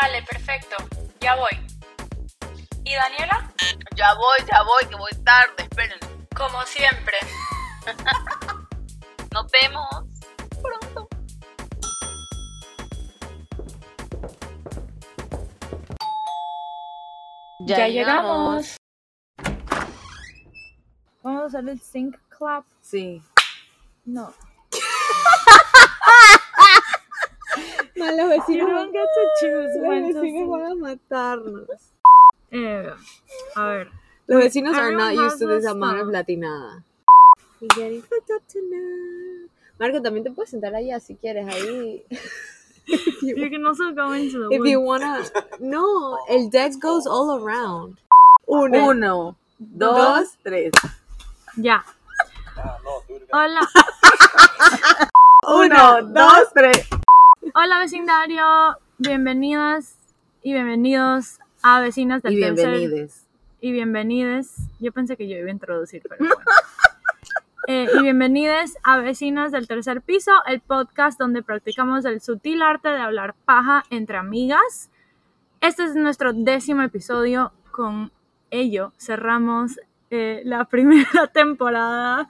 Dale, perfecto. Ya voy. ¿Y Daniela? Ya voy, ya voy, que voy tarde, esperen. Como siempre. Nos vemos pronto. Ya, llegamos. Vamos a hacer el sync clap. Sí. No. Los You vecinos, don't get to choose los when vecinos van a matarnos. Eh, a ver. Los vecinos are not used to this amount of latinada. We getting fucked up tonight. Marco, también te puedes sentar allá si quieres, ahí. if you, You can also go into the if you wanna. No, el deck goes all around. Uno, Uno, dos, tres. Ya. Hola. Uno, dos, tres. Hola vecindario. Bienvenidas y bienvenidos a Vecinas del Y Tercer. bienvenides. Y bienvenides. Yo pensé que yo iba a introducir, pero bueno. Eh, y bienvenides a Vecinas del Tercer Piso, el podcast donde practicamos el sutil arte de hablar paja entre amigas. Este es nuestro décimo episodio. Con ello cerramos eh, la primera temporada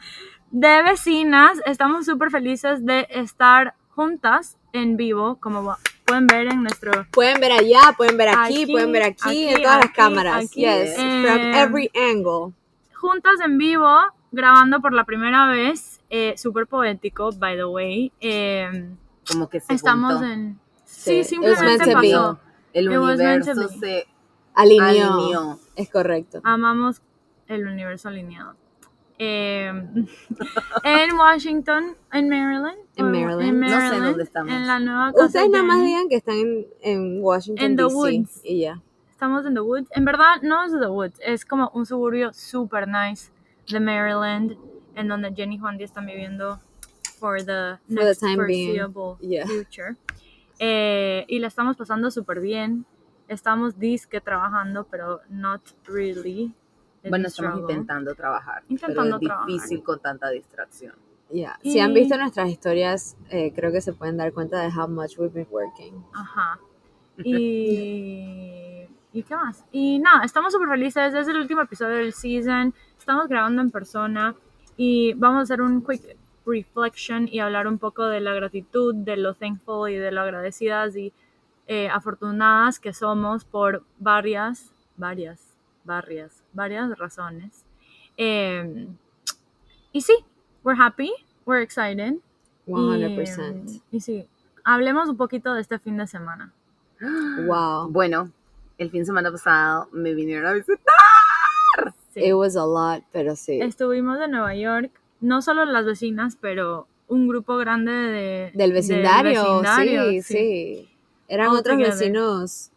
de Vecinas. Estamos súper felices de estar juntas en vivo, como va- pueden ver en nuestro Pueden ver allá, pueden ver aquí, Aquí, pueden ver aquí, aquí, en todas las cámaras. aquí. yes, from Eh, every angle. juntas en vivo, grabando por la primera vez. Eh, Súper poético, by the way. Eh, Como que se estamos juntó. en... Sí, Sí, simplemente pasó. El universo se Alineó. alineó. Es correcto. Amamos el universo alineado. Eh, en Washington, en Maryland. En o- Maryland. No sé dónde estamos. En la nueva casa Ustedes nada más digan que están en, en Washington, En the woods. Y ya. Estamos en The Woods. En verdad, no es The Woods. Es como un suburbio super nice de Maryland, en donde Jenny y Juan Díaz están viviendo for the For the next time being. foreseeable Yeah. future. Eh, y la estamos pasando súper bien. Estamos disque trabajando, pero not really. Bueno, estamos struggle. intentando trabajar. Intentando pero es trabajar. difícil con tanta distracción. Ya. Y- Si han visto nuestras historias, eh, creo que se pueden dar cuenta de how much we've been working. Ajá. Y, ¿y qué más? Y nada, estamos súper felices. Es el último episodio del season. Estamos grabando en persona y vamos a hacer un quick reflection y hablar un poco de la gratitud, de lo thankful y de lo agradecidas y eh, afortunadas que somos por varias, varias, varias, varias razones. Eh, y sí, we're happy, we're excited. 100%. Y, y sí, hablemos un poquito de este fin de semana. Wow. Bueno, el fin de semana pasado me vinieron a visitar. Sí. It was a lot, pero sí. Estuvimos en Nueva York, no solo las vecinas, pero un grupo grande de, Del vecindario, vecindario, sí, sí, Eran All otros together. vecinos,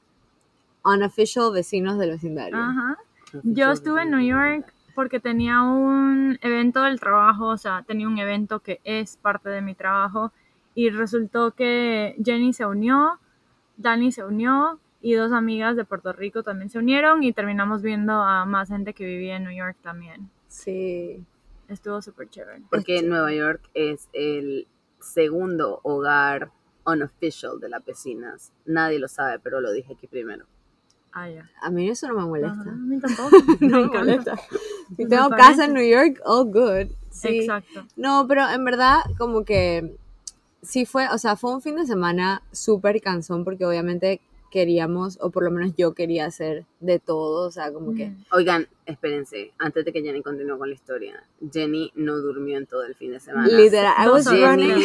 unofficial vecinos del vecindario. Ajá. Yo estuve en New York porque tenía un evento del trabajo, o sea, tenía un evento que es parte de mi trabajo y resultó que Jenny se unió, Dani se unió y dos amigas de Puerto Rico también se unieron y terminamos viendo a más gente que vivía en New York también. Sí. Estuvo súper chévere. Porque Nueva York es el segundo hogar unofficial de las vecinas. Nadie lo sabe, pero lo dije aquí primero. Ah. A mí eso no me molesta. a mí tampoco. No me molesta. Si tengo casa en New York, all good. Sí. Exacto. No, pero en verdad, como que sí fue, o sea, fue un fin de semana súper cansón porque obviamente queríamos, o por lo menos yo quería hacer de todo, o sea, como que... Mm. Oigan, espérense, antes de que Jenny continúe con la historia. Jenny no durmió en todo el fin de semana. Literal, I was. Jenny,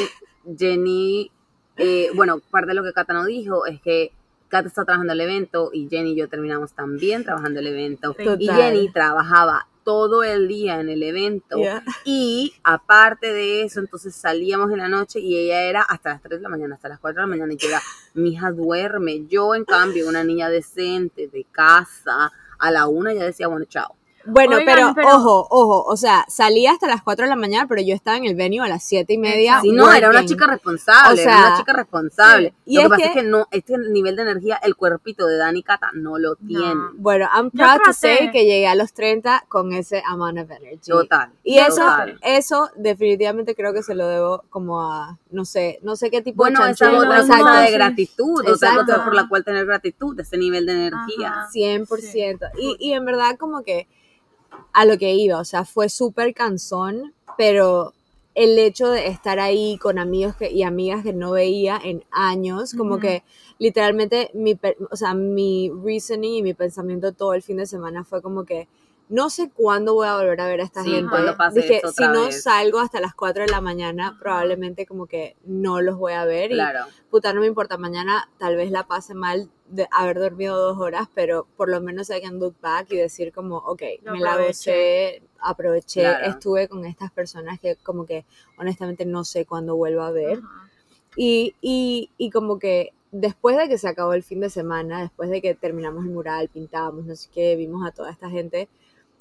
Jenny eh, bueno, parte de lo que Cata no dijo es que Cata está trabajando el evento y Jenny y yo terminamos también trabajando el evento. Total. Y Jenny trabajaba todo el día en el evento. Yeah. Y aparte de eso, entonces salíamos en la noche y ella era hasta las 3 de la mañana, hasta las 4 de la mañana. Y yo era, mi hija duerme. Yo, en cambio, una niña decente, de casa, a la una ya decía, bueno, chao. Bueno, Oigan, pero, pero- ojo, ojo, o sea, salí hasta las 4 de la mañana, pero yo estaba en el venue a las 7 y media. Sí, no, era una chica responsable, O era sea, una chica responsable. sí. Y Lo que es pasa que- es que no, este nivel de energía, el cuerpito de Dani Cata no lo tiene. Bueno, I'm proud to say que llegué a los 30 con ese amount of energy. Total. Y eso, total. eso definitivamente creo que se lo debo como a, no sé, no sé qué tipo Bueno, de esa es chanchullo, otra Exacto. cosa de gratitud, otra Exacto. cosa por la cual tener gratitud, ese nivel de energía. Ajá. 100%. Y, y en verdad como que a lo que iba, o sea, fue súper cansón, pero el hecho de estar ahí con amigos que, y amigas que no veía en años, como que literalmente mi, o sea, mi reasoning y mi pensamiento todo el fin de semana fue como que no sé cuándo voy a volver a ver a esta Sí, gente. pase Dije, si no vez. salgo hasta las 4 de la mañana, probablemente como que no los voy a ver. Y Claro. puta, no me importa, mañana tal vez la pase mal de haber dormido dos horas, pero por lo menos I can look back y decir como, ok, Lo me la aproveché. aproveché, Claro. estuve con estas personas que como que honestamente no sé cuándo vuelvo a ver. Y, y, y como que después de que se acabó el fin de semana, después de que terminamos el mural, pintábamos, no sé qué, vimos a toda esta gente,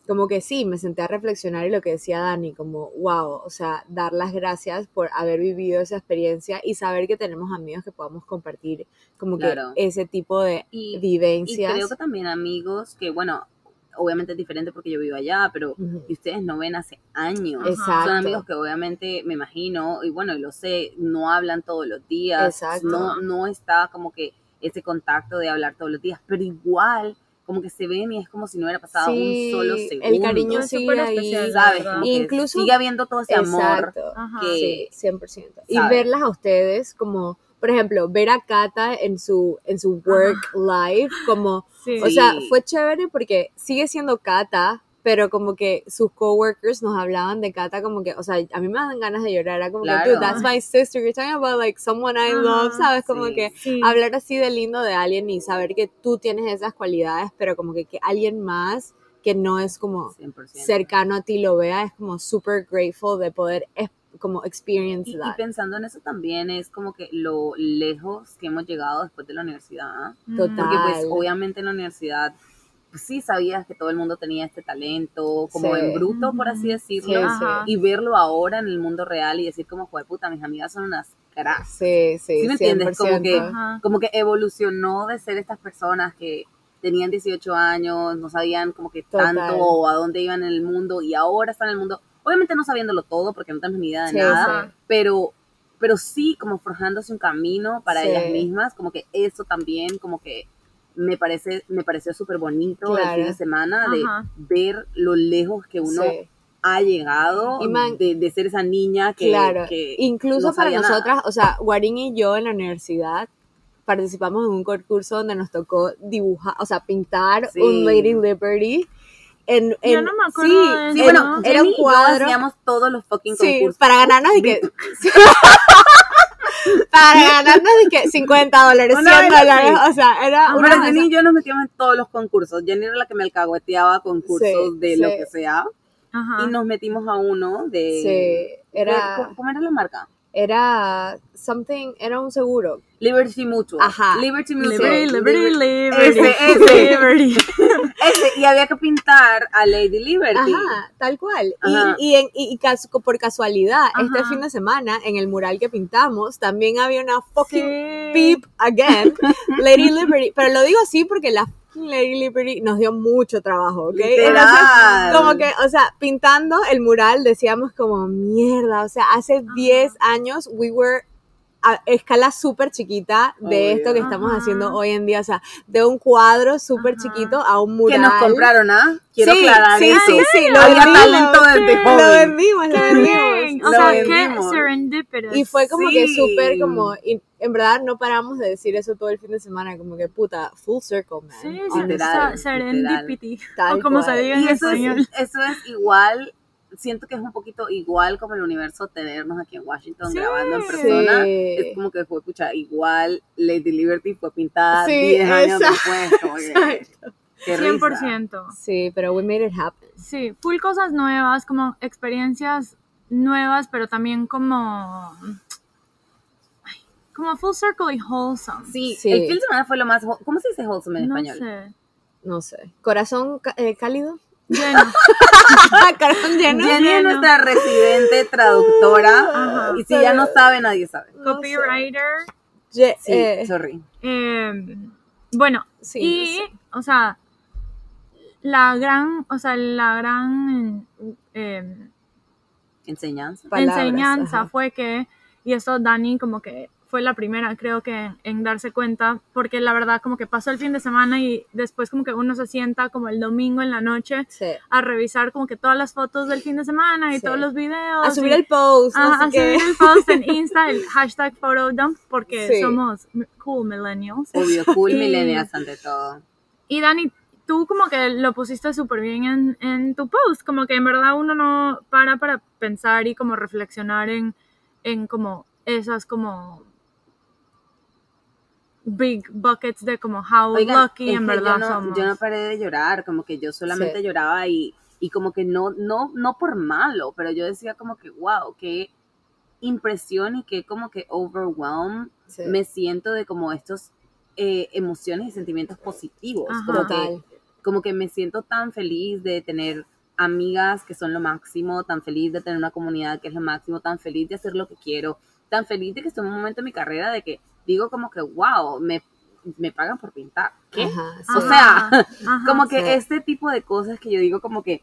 como que sí, me senté a reflexionar y lo que decía Dani, como, wow, o sea, dar las gracias por haber vivido esa experiencia y saber que tenemos amigos que podamos compartir como Claro. que ese tipo de Y, y vivencias. creo que también amigos que, bueno, obviamente es diferente porque yo vivo allá, pero que ustedes no ven hace años. Exacto. Son amigos que obviamente me imagino, y bueno, y lo sé, no hablan todos los días, Exacto. no, no está como que ese contacto de hablar todos los días, pero igual como que se ven y es como si no hubiera pasado Sí, un solo el segundo. cariño Es sigue súper ahí. especial, ¿Sabes? Incluso- sigue habiendo todo ese amor. Exacto. Ajá. que- Sí, 100%. Y ¿sabes? verlas a ustedes como, por ejemplo, ver a Kata en su, en su work life, como, Sí. o sea, fue chévere porque sigue siendo Kata, pero como que sus coworkers nos hablaban de Kata como que, o sea, a mí me dan ganas de llorar, era como Claro. que, dude, that's my sister, you're talking about like someone I love, Ajá, ¿sabes? Como sí. que Sí. hablar así de lindo de alguien y saber que tú tienes esas cualidades, pero como que, que alguien más que no es como 100%. cercano a ti lo vea, es como super grateful de poder como experience Y, y that. pensando en eso también es como que lo lejos que hemos llegado después de la universidad. Mm. Total. Porque pues obviamente en la universidad sí sabías que todo el mundo tenía este talento, como Sí. en bruto, por así decirlo. Sí. Y verlo ahora en el mundo real y decir como, joder puta, mis amigas son unas cracks. Sí, sí, ¿Sí me entiendes? Como 100%. que- Ajá. Como que evolucionó de ser estas personas que tenían 18 años, no sabían como que Total. tanto o a dónde iban en el mundo y ahora están en el mundo, obviamente no sabiéndolo todo porque no tenemos ni idea de Sí, nada, sí. pero pero sí como forjándose un camino para Sí. ellas mismas, como que eso también como que me parece me pareció súper bonito el Claro. fin de semana de Ajá. ver lo lejos que uno Sí. ha llegado Y man- de, de ser esa niña que, claro, que incluso no para sabía nada. nosotras, o sea, Guarín y yo en la universidad participamos en un concurso donde nos tocó dibujar, o sea, pintar Sí. un Lady Liberty. En, en, Yo no me acuerdo sí, de Sí, en- bueno, era un y cuadro. hacíamos todos los fucking Sí, concursos. para ganarnos de que. ganarnos de que 50 dólares, Una 100 vaina dólares. O sea, era una. Pero Jenny y yo nos metíamos en todos los concursos. Jenny era la que me alcahueteaba concursos Sí, de sí. lo que sea. Ajá. Y nos metimos a uno de... Sí, era. ¿Cómo- ¿Cómo era la marca? Era something, era un seguro. Liberty Mutual. Ajá. Liberty Mutual. Liberty, liberty, Liber- liberty. Ese, ese. Liberty. Ese, y había que pintar a Lady Liberty. Ajá, tal cual. Ajá. Y, y, en- y- y por casualidad, este Ajá. fin de semana, en el mural que pintamos, también había una fucking Sí. peep again, Lady Liberty. Pero lo digo así porque la Lady Liberty nos dio mucho trabajo, ¿ok? Entonces, como que, o sea, pintando el mural decíamos como, mierda, o sea, hace 10 años we were a escala súper chiquita de esto que estamos Ajá. haciendo hoy en día, o sea, de un cuadro súper chiquito a un que mural. nos compraron, ¿ah? Quiero Sí, aclarar sí, eso. sí, sí, lo Había vendimos. talento desde ¿Qué? Lo vendimos, lo vendimos. O Lo sea, qué vendimos. serendipitous. Y fue como que Sí. súper como, y en verdad no paramos de decir eso todo el fin de semana, como que puta, full circle, man. Sí, sí. Literal, se- serendipity. Tal o como cual. se diga en Y eso español. es, eso es igual, siento que es un poquito igual como el universo tenernos aquí en Washington Sí. grabando en persona. Sí. Es como que fue, escucha, igual Lady Liberty fue pintada Sí, 10 años exacto, después. Como que, exacto. qué risa. 100%. Sí, pero we made it happen. Sí, full cosas nuevas, como experiencias nuevas, pero también como. Como full circle y wholesome. Sí, Sí. el fin de semana fue lo más, ¿cómo se dice wholesome en no español? sé. No sé. Corazón eh, cálido. Lleno. Carón lleno. Jenny es Lleno. nuestra residente traductora. Ajá. Y si ya no sabe, nadie sabe. Copywriter. Ye- Sí, eh, sorry. eh, bueno, sí, y, no sé. o sea, la gran, o sea, la gran eh, Enseñanza. Palabras, enseñanza ajá. fue que, y esto Dani como que fue la primera, creo que, en darse cuenta, porque la verdad como que pasó el fin de semana y después como que uno se sienta como el domingo en la noche Sí. a revisar como que todas las fotos del fin de semana y Sí. todos los videos. A subir y- el post, no Ajá, sé a qué. subir el post en Insta, el hashtag photodump, porque Sí. somos cool millennials. Obvio, cool Y- millennials ante todo. Y Dani, tú como que lo pusiste súper bien en, en tu post, como que en verdad uno no para para pensar y como reflexionar en, en como esas como big buckets de como how Oigan, lucky en que verdad yo no, somos. yo no paré de llorar, como que yo solamente Sí. lloraba y, y como que no, no, no por malo, pero yo decía como que, wow, qué impresión y qué como que overwhelm Sí. me siento de como estos eh, emociones y sentimientos positivos. Ajá. Como que, Total. Como que me siento tan feliz de tener amigas que son lo máximo, tan feliz de tener una comunidad que es lo máximo, tan feliz de hacer lo que quiero, tan feliz de que estoy en un momento en mi carrera de que digo como que, wow, me, me pagan por pintar. ¿Qué? Ajá, sí. O sea, Ajá. Como que Sí. este tipo de cosas que yo digo como que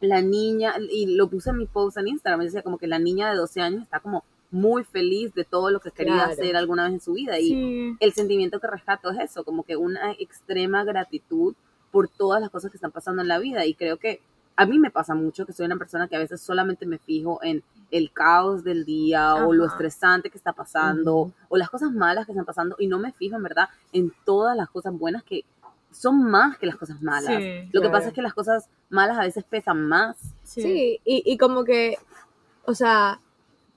la niña, y lo puse en mi post en Instagram, me decía como que la niña de 12 años está como muy feliz de todo lo que quería Claro. hacer alguna vez en su vida. Y Sí. el sentimiento que rescato es eso, como que una extrema gratitud por todas las cosas que están pasando en la vida. Y creo que a mí me pasa mucho que soy una persona que a veces solamente me fijo en el caos del día o lo estresante que está pasando o las cosas malas que están pasando y no me fijo en verdad en todas las cosas buenas que son más que las cosas malas. Sí, Lo que pasa es que las cosas malas a veces pesan más. Sí. Sí, y, y como que, o sea,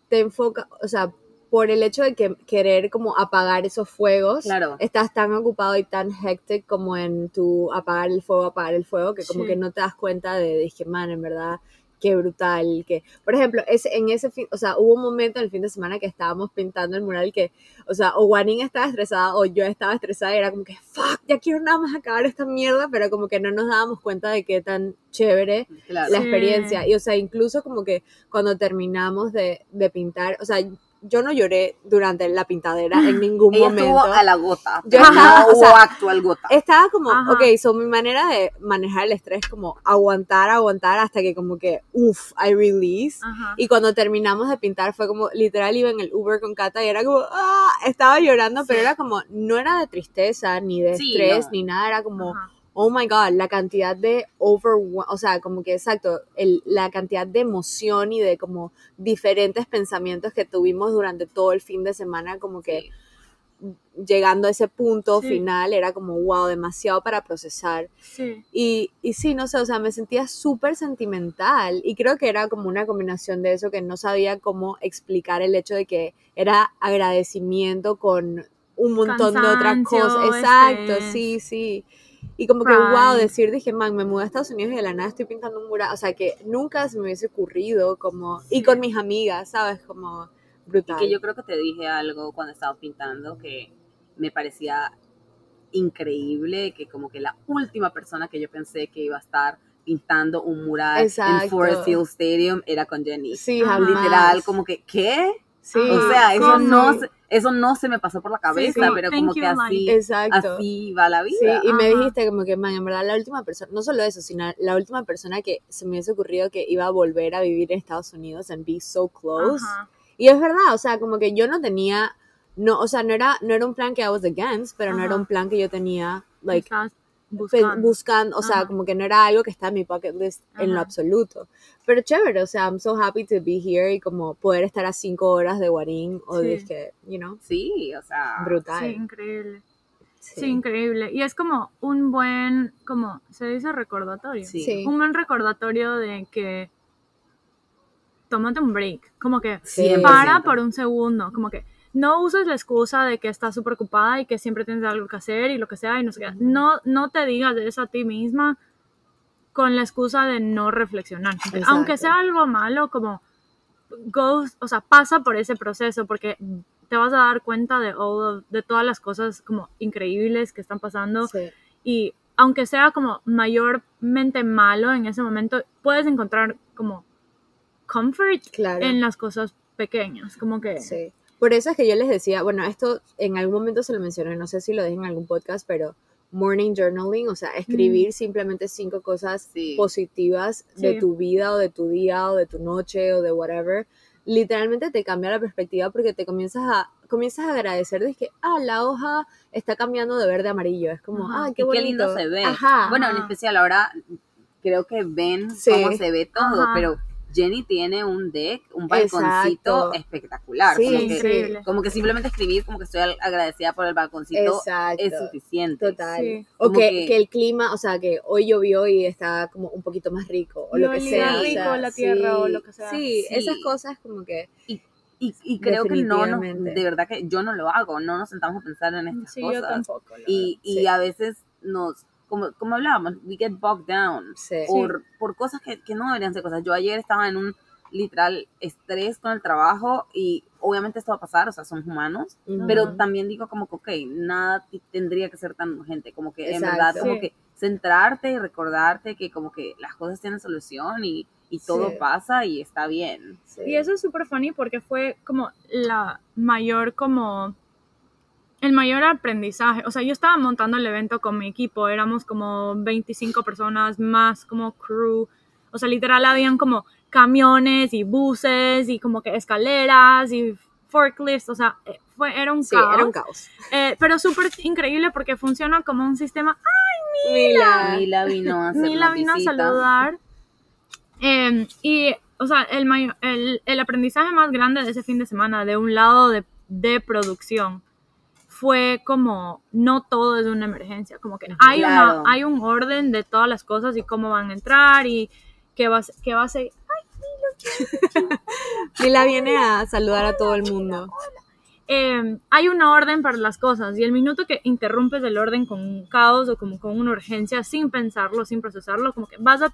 te enfoca, o sea, por el hecho de que querer como apagar esos fuegos, Claro. estás tan ocupado y tan hectic como en tu apagar el fuego, apagar el fuego, que como Sí. que no te das cuenta de, dije, man, en verdad, qué brutal, que, por ejemplo, ese, en ese fin, o sea, hubo un momento en el fin de semana que estábamos pintando el mural que, o sea, o Waning estaba estresada o yo estaba estresada y era como que, fuck, ya quiero nada más acabar esta mierda, pero como que no nos dábamos cuenta de qué tan chévere Claro. la Sí. experiencia. Y, o sea, incluso como que cuando terminamos de, de pintar, o sea, yo no lloré durante la pintadera en ningún Ella momento. estuvo a la gota. Yo estaba- no o hubo sea, actual gota. Estaba como, Ajá. ok, so mi manera de manejar el estrés como aguantar, aguantar hasta que como que, uff, I release. Ajá. Y cuando terminamos de pintar fue como, literal iba en el Uber con Kata y era como, ah, estaba llorando, pero era como, no era de tristeza, ni de Sí, estrés, no. ni nada, era como, Ajá. Oh my god, la cantidad de over, o sea, como que exacto, el, la cantidad de emoción y de como diferentes pensamientos que tuvimos durante todo el fin de semana, como que Sí. llegando a ese punto Sí. final era como, wow, demasiado para procesar. Sí. Y, y sí, no sé, o sea, me sentía súper sentimental y creo que era como una combinación de eso que no sabía cómo explicar el hecho de que era agradecimiento con un montón de otras Cansancio, cosas. Exacto, estrés. sí, sí. Y como que, wow, decir, dije, man, me mudé a Estados Unidos y de la nada estoy pintando un mural. O sea, que nunca se me hubiese ocurrido, como, y con mis amigas, ¿sabes? Como, brutal. Que yo creo que te dije algo cuando estaba pintando que me parecía increíble, que como que la última persona que yo pensé que iba a estar pintando un mural en. Forest Hill Stadium era con Jenny. Sí, Ajá. jamás. Literal, como que, ¿qué? Sí. O sea, eso ¿Cómo? no, se- eso no se me pasó por la cabeza, sí. pero Thank como you, que así, Exacto. así va la Sí, vida. y me dijiste como que, man, en verdad la última persona, no solo eso, sino la última persona que se me hubiese ocurrido que iba a volver a vivir en Estados Unidos and be so close. Ajá. Y es verdad, o sea, como que yo no tenía, no, o sea, no era, no era un plan que I was against, pero no era un plan que yo tenía, like, buscando. buscando, o sea, Ajá. como que no era algo que está en mi bucket list en lo Ajá. absoluto. Pero chévere, o sea, I'm so happy to be here y como poder estar a cinco horas de Guarín o Sí. que, you know, Sí, o sea, brutal. Sí, increíble. Sí. Sí, increíble. Y es como un buen, como se dice recordatorio. sí. Sí. Un buen recordatorio de que tómate un break. Como que Sí. para por un segundo. Como que no uses la excusa de que estás súper ocupada y que siempre tienes algo que hacer y lo que sea y no sé qué. No, no te digas eso a ti misma con la excusa de no reflexionar. Exacto. Aunque sea algo malo, como go, o sea, pasa por ese proceso porque te vas a dar cuenta de, all of- de todas las cosas como increíbles que están pasando Sí. y aunque sea como mayormente malo en ese momento, puedes encontrar como comfort Claro. en las cosas pequeñas, como que... Sí. Por eso es que yo les decía, bueno, esto en algún momento se lo mencioné, no sé si lo dije en algún podcast, pero morning journaling, o sea, escribir simplemente cinco cosas Sí. positivas de tu vida o de tu día o de tu noche o de whatever, literalmente te cambia la perspectiva porque te comienzas a comienzas a agradecer de que ah la hoja está cambiando de verde a amarillo es como Ajá. ah qué bonito lindo se ve. ajá Bueno, en especial ahora creo que ven Sí. cómo se ve todo, pero Jenny tiene un deck, un balconcito Exacto. espectacular. Sí, como, que, como que simplemente escribir como que estoy agradecida por el balconcito exacto es suficiente. Total. Sí. O que, que- que el clima, o sea, que hoy llovió y está como un poquito más rico, o lo que sea. o rico sea, la tierra o sí, lo que sea. Sí, Sí. esas cosas como que... Y, y creo que no nos, de verdad que yo no lo hago, no nos sentamos a pensar en estas Sí, yo cosas. tampoco. la Y, y Sí. a veces nos, como, como hablábamos, we get bogged down Sí. por, por cosas que, que no deberían ser cosas. Yo ayer estaba en un literal estrés con el trabajo y obviamente esto va a pasar, o sea, somos humanos, Ujú. pero también digo como que, ok, nada tendría que ser tan urgente, como que en Exacto. verdad como Sí. que centrarte y recordarte que como que las cosas tienen solución y, y todo Sí. pasa y está bien. Sí. Y eso es súper funny porque fue como la mayor como el mayor aprendizaje. O sea, yo estaba montando el evento con mi equipo, éramos como 25 personas más como crew. O sea, literal habían como camiones y buses y como que escaleras y forklifts, o sea, eh, fue, era un Sí, caos. era un caos. Eh, pero súper increíble porque funciona como un sistema Mila. Mila vino a hacer Mila vino a saludar. Eh, y, o sea, el, el, el aprendizaje más grande de ese fin de semana, de un lado de, de producción, fue como no todo es una emergencia, como que hay, Claro. una, hay un orden de todas las cosas y cómo van a entrar y qué va, qué va a ser. Mila viene a saludar a todo el mundo. eh, hay una orden para las cosas y el minuto que interrumpes el orden con un caos o como con una urgencia sin pensarlo, sin procesarlo, como que vas a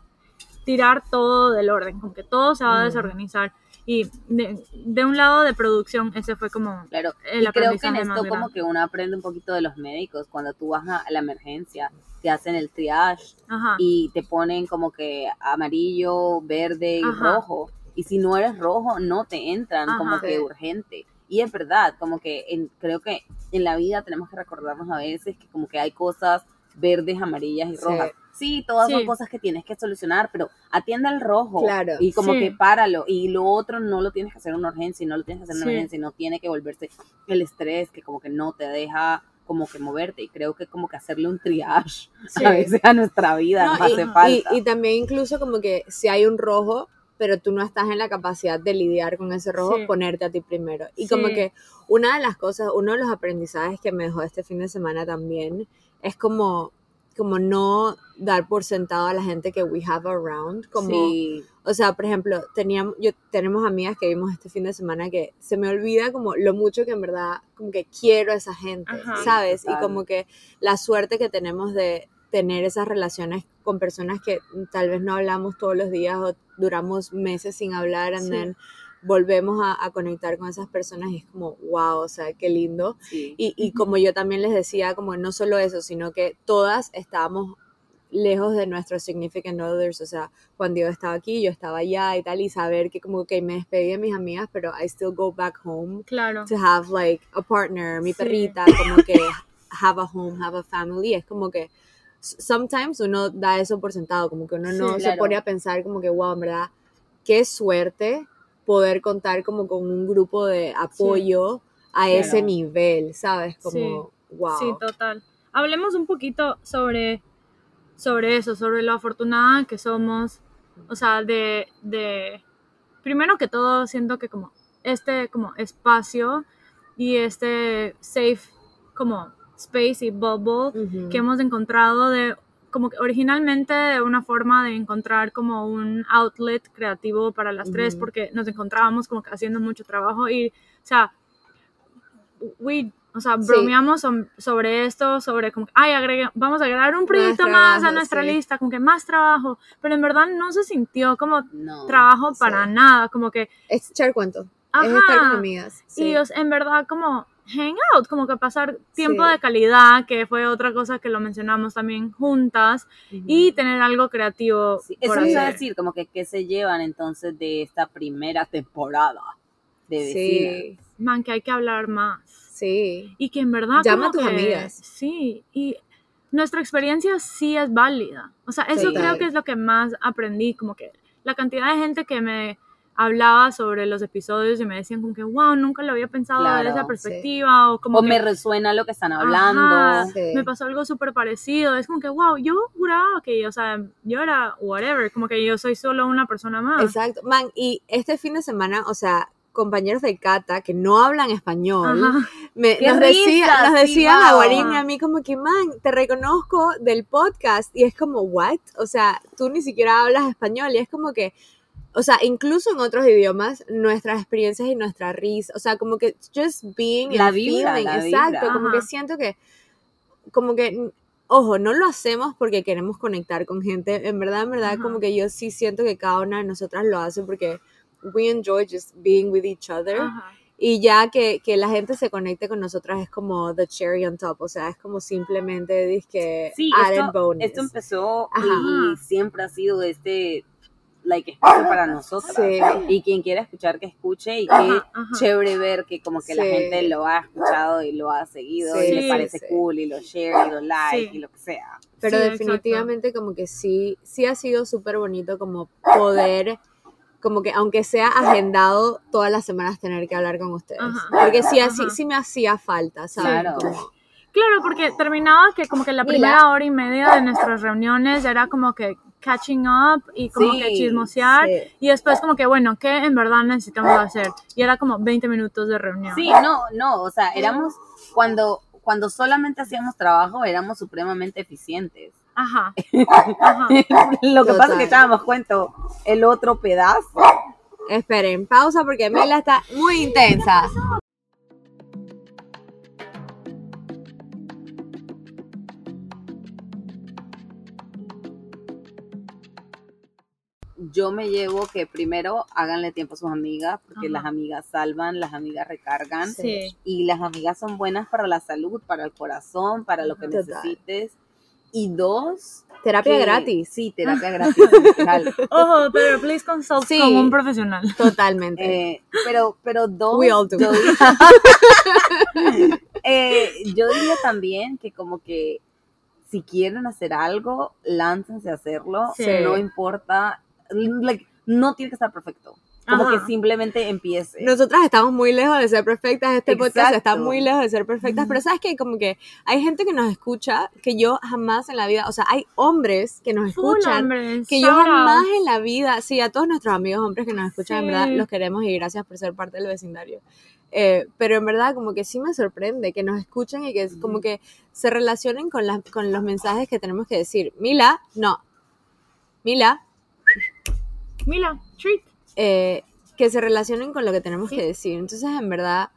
tirar todo del orden, como que todo se va a Ujú. desorganizar. Y de, de un lado de producción, ese fue como Claro, el y creo que en esto como que uno aprende un poquito de los médicos, cuando tú vas a la emergencia, te hacen el triage Ajá. y te ponen como que amarillo, verde y Ajá. rojo. Y si no eres rojo, no te entran Ajá. como que urgente. Y es verdad, como que en- creo que en la vida tenemos que recordarnos a veces que como que hay cosas verdes, amarillas y rojas. Sí, todas Sí. son cosas que tienes que solucionar, pero atiende al rojo Claro. y como Sí. que páralo. Y lo otro no lo tienes que hacer una urgencia, no lo tienes que hacer una Sí. emergencia, y no tiene que volverse el estrés que como que no te deja como que moverte. Y creo que como que hacerle un triage Sí. a veces a nuestra vida No, nos y, hace y- falta. y también incluso como que si hay un rojo, pero tú no estás en la capacidad de lidiar con ese rojo, Sí. ponerte a ti primero. Y Sí. como que una de las cosas, uno de los aprendizajes que me dejó este fin de semana también es como, como no dar por sentado a la gente que we have around, como... sí, O sea, por ejemplo, teníamos, yo, tenemos amigas que vimos este fin de semana que se me olvida como lo mucho que en verdad como que quiero a esa gente, Ajá. ¿sabes? Total. Y como que la suerte que tenemos de tener esas relaciones con personas que tal vez no hablamos todos los días o duramos meses sin hablar and Sí. then volvemos a, a conectar con esas personas y es como, wow, o sea, qué lindo. sí. Y, y como yo también les decía, como no solo eso, sino que todas estábamos lejos de nuestros significant others, o sea, cuando yo estaba aquí, yo estaba allá y tal, y saber que como que me despedí de mis amigas, pero I still go back home Claro. to have like a partner, mi Sí. perrita, como que have a home, have a family, es como que sometimes uno da eso por sentado, como que uno Sí, no se claro. pone a pensar como que, wow, en verdad, qué suerte poder contar como con un grupo de apoyo a Claro. ese nivel, ¿sabes? Como, Sí. wow. Sí, total. Hablemos un poquito sobre, sobre eso, sobre lo afortunada que somos. O sea, de, de, primero que todo, siento que como este como espacio y este safe como space y bubble que hemos encontrado de como que originalmente una forma de encontrar como un outlet creativo para las tres Ujú. porque nos encontrábamos como que haciendo mucho trabajo y o sea we o sea Sí. bromeamos som- sobre esto sobre como que ay agregue, vamos a agregar un proyecto más a trabajo, nuestra sí. lista como que más trabajo pero en verdad no se sintió como No. trabajo sí. para nada como que Es echar cuento. Es estar con ajá amigas. y sí. en verdad como hang out, como que pasar tiempo Sí. de calidad, que fue otra cosa que lo mencionamos también juntas, y tener algo creativo. Sí, por eso iba a decir, como que qué se llevan entonces de esta primera temporada de vecinas. Sí, Man, que hay que hablar más. sí. Y que en verdad. Llama a tus que- amigas. Sí, y nuestra experiencia sí es válida. O sea, eso creo que es lo que más aprendí, como que la cantidad de gente que me hablaba sobre los episodios y me decían como que, wow, nunca lo había pensado Claro, desde esa sí. perspectiva, o como O que, me resuena lo que están hablando. Ajá, Sí. me pasó algo súper parecido. Es como que, wow, yo juraba que, o sea, yo era whatever, como que yo soy solo una persona más. Exacto. Man, y este fin de semana, o sea, compañeros de Cata que no hablan español, me, ¡Qué nos, decía- nos sí, decían a wow! Guarín y a mí como que, man, te reconozco del podcast y es como, what? O sea, tú ni siquiera hablas español y es como que, o sea, incluso en otros idiomas, nuestras experiencias y nuestra risa, o sea, como que just being La vibra, feeling, la exacto, vibra. como Ajá. que siento que, como que, ojo, no lo hacemos porque queremos conectar con gente, en verdad, en verdad, Ajá. como que yo sí siento que cada una de nosotras lo hace porque we enjoy just being with each other. Ajá. Y ya que, que la gente se conecte con nosotras es como the cherry on top, o sea, es como simplemente disque Sí, added esto, bonus. esto empezó y siempre ha sido este like espacio para nosotras. Sí. Y quien quiera escuchar que escuche y qué chévere ver que como que la gente lo ha escuchado y lo ha seguido Sí, y le parece sí. cool y lo share y lo like Sí. y lo que sea. Pero Sí, definitivamente como que sí, sí ha sido súper bonito como poder, como que aunque sea agendado todas las semanas tener que hablar con ustedes. Ajá. Porque sí, así, sí me hacía falta, ¿sabes? Claro. Como- Claro, porque terminaba que como que la Mira. primera hora y media de nuestras reuniones era como que catching up y como Sí, que chismosear sí. y después como que bueno, ¿qué en verdad necesitamos hacer? Y era como 20 minutos de reunión. Sí, no, no, o sea, éramos cuando cuando solamente hacíamos trabajo éramos supremamente eficientes. Ajá. Ajá. Lo que pasa es que echábamos cuento el otro pedazo. Esperen, pausa porque Mela está muy intensa. Yo me llevo que primero háganle tiempo a sus amigas, porque Ajá. las amigas salvan, las amigas recargan. Sí. Y las amigas son buenas para la salud, para el corazón, para lo que Total. necesites. Y dos, Terapia que- gratis. Sí, terapia gratis. Ojo, pero please consult Sí. con un profesional. Totalmente. Eh, pero, pero dos. We all do. Yo, Eh, yo diría también que como que si quieren hacer algo, láncense a hacerlo. Sí. No importa. Like, no tiene que estar perfecto. Como Ajá. que simplemente empiece. Nosotras estamos muy lejos de ser perfectas, este podcast está Exacto. muy lejos de ser perfectas, pero sabes que como que hay gente que nos escucha que yo jamás en la vida, o sea, hay hombres que nos Full escuchan hombres, que yo jamás en la vida, sí, a todos nuestros amigos hombres que nos escuchan, en Sí. verdad los queremos y gracias por ser parte del vecindario. Eh, pero en verdad como que sí me sorprende que nos escuchen y que es como que se relacionen con, las, con los mensajes que tenemos que decir. Mila, no. Mila, Mila, treat. eh, que se relacionen con lo que tenemos Sí. que decir. Entonces, en verdad,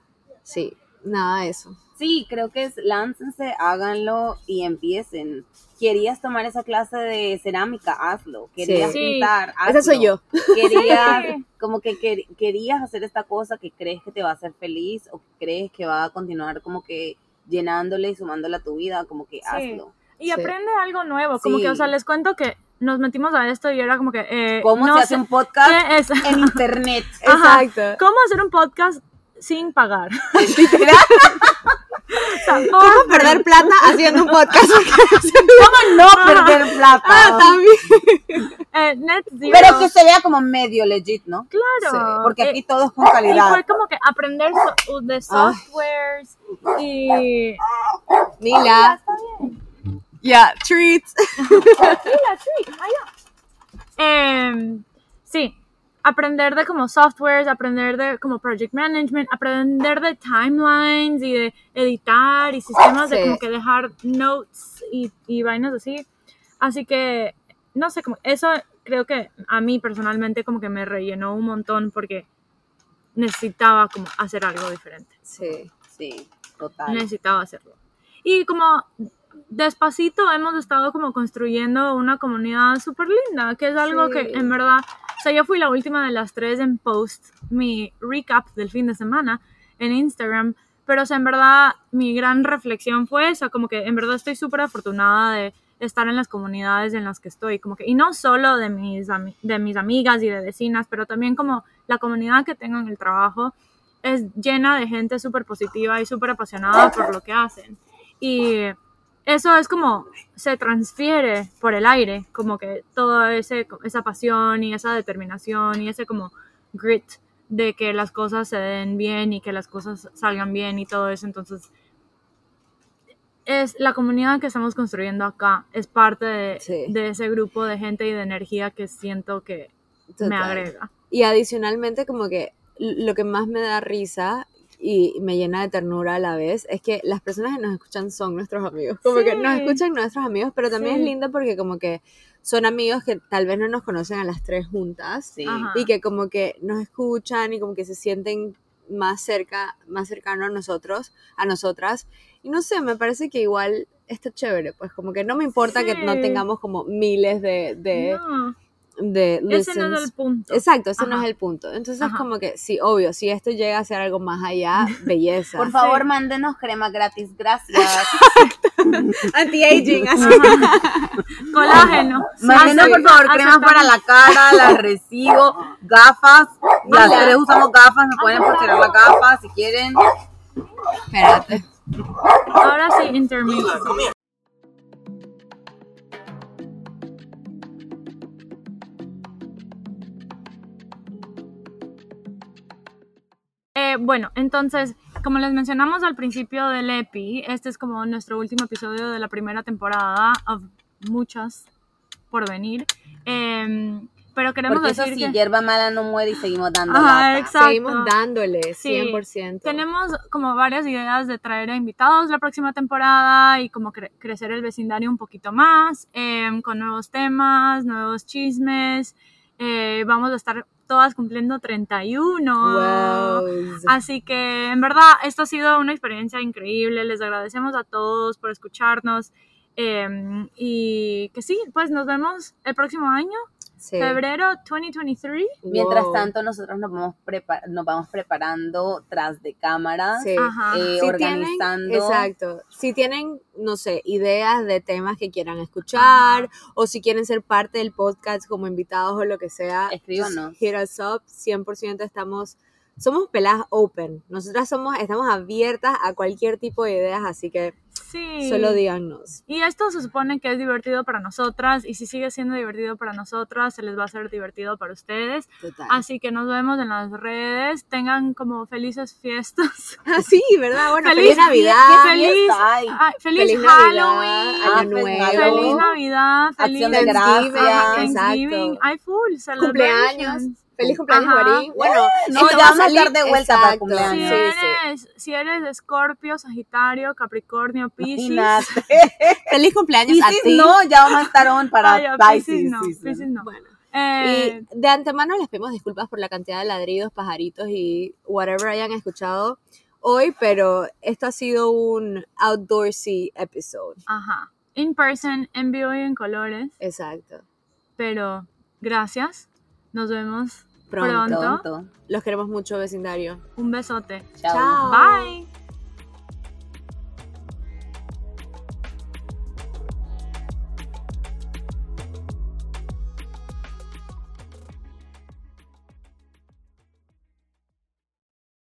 sí, nada de eso. Sí, creo que es láncense, háganlo y empiecen. ¿Querías tomar esa clase de cerámica? Hazlo. ¿Querías Sí. pintar? Hazlo. Esa soy yo. Querías, Sí. como que quer- querías hacer esta cosa que crees que te va a hacer feliz o que crees que va a continuar como que llenándole y sumándole a tu vida, como que hazlo. Y Sí. aprende algo nuevo, como Sí. que, o sea, les cuento que nos metimos a esto y era como que, eh, ¿Cómo no se hace un podcast qué es, en internet? Ajá. Exacto. cómo hacer un podcast sin pagar. Literal, ¿Cómo perder plata haciendo un podcast? ¿Cómo no perder plata? ah, también. eh, net zero. Pero que se vea como medio legit, ¿no? claro. Porque eh, aquí todo es con y calidad. fue como que aprender so- de softwares y Mila. Ya, treats. Sí, allá. Em, sí, aprender de como softwares, aprender de como project management, aprender de timelines y de editar y sistemas de Sí. como que dejar notes y, y vainas así. Así que, no sé, como eso creo que a mí personalmente como que me rellenó un montón porque necesitaba como hacer algo diferente Sí. Sí, total. necesitaba hacerlo. Y como despacito hemos estado como construyendo una comunidad súper linda, que es algo Sí. que en verdad, o sea, yo fui la última de las tres en post mi recap del fin de semana en Instagram, Pero, o sea, en verdad, mi gran reflexión fue esa, como que en verdad estoy súper afortunada de estar en las comunidades en las que estoy, como que, y no solo de mis, de mis amigas y de vecinas, pero también como la comunidad que tengo en el trabajo es llena de gente súper positiva y súper apasionada por lo que hacen. Y eso es como se transfiere por el aire, como que toda ese, esa pasión y esa determinación y ese como grit de que las cosas se den bien y que las cosas salgan bien y todo eso. Entonces, es la comunidad que estamos construyendo acá, es parte de, Sí. de ese grupo de gente y de energía que siento que me agrega. Y adicionalmente, como que lo que más me da risa y me llena de ternura a la vez es que las personas que nos escuchan son nuestros amigos. Como que nos Sí. escuchan nuestros amigos, pero también Sí. es lindo porque como que son amigos que tal vez no nos conocen a las tres juntas Sí. Y que como que nos escuchan y como que se sienten más cerca, más cercano a nosotros, a nosotras. Y no sé, me parece que igual está chévere, pues como que no me importa que no Sí. tengamos como miles de, de, No, de ese no es el punto. Exacto, ese no es el punto. Entonces, Ajá. como que sí, obvio, si esto llega a ser algo más allá, belleza. Por favor, Sí. mándenos crema gratis, gracias. Anti-aging, así. Colágeno. Mándenos, por favor, cremas para la cara, las recibo, gafas. Las tres usamos gafas, me pueden porcionar las gafas si quieren. Espérate. Ahora sí, intermittent. Eh, bueno, entonces, como les mencionamos al principio del EPI, este es como nuestro último episodio de la primera temporada, of muchas por venir. Em, pero queremos Porque eso decir sí, que hierba mala no muere y seguimos dando Ajá, exacto. Seguimos dándole, Sí. 100%. tenemos como varias ideas de traer a invitados la próxima temporada y como cre- crecer el vecindario un poquito más, em, con nuevos temas, nuevos chismes. eh, vamos a estar todas cumpliendo 31. Wow. Así que en verdad esto ha sido una experiencia increíble. Les agradecemos a todos por escucharnos. em, y que sí, pues nos vemos el próximo año, Sí. febrero 2023. Mientras Wow. tanto, nosotros nos vamos, prepa- nos vamos preparando tras de cámaras, Sí. Ajá. eh, Si organizando. Tienen, exacto. Si tienen, no sé, ideas de temas que quieran escuchar o si quieren ser parte del podcast como invitados o lo que sea, Escríbanos. hit us up. 100% estamos, somos peladas open. Nosotras somos, estamos abiertas a cualquier tipo de ideas, así que Sí. solo díganos. Y esto se supone que es divertido para nosotras y si sigue siendo divertido para nosotras, se les va a hacer divertido para ustedes. Total. Así que nos vemos en las redes. Tengan como felices fiestas. Ah, sí, ¿verdad? Bueno, Feliz feliz, Navidad. ¿Qué feliz-? Ay, feliz, Feliz Navidad, Halloween. Ah, Año Nuevo. Feliz Navidad. Feliz Acción de Thanksgiving, gracias. Thanksgiving. exacto. Hay full Cumpleaños. Feliz cumpleaños, Ajá. Guarín. Bueno, No, esto ya va a a estar salir- de vuelta para el exacto. Si cumpleaños. Sí, sí. eres, si eres Escorpio, Sagitario, Capricornio, Piscis. Feliz cumpleaños a Piscis ti. no, ya vamos a estar on para Ay, a Pisces no. Piscis no. Bueno. Eh, Y de antemano les pedimos disculpas por la cantidad de ladridos, pajaritos y whatever hayan escuchado hoy, pero esto ha sido un outdoorsy episode. ajá. In person, en vivo y en colores. Exacto. Pero gracias. Nos vemos Pronto. Los queremos mucho, vecindario. Un besote. Chao. Chao. Bye.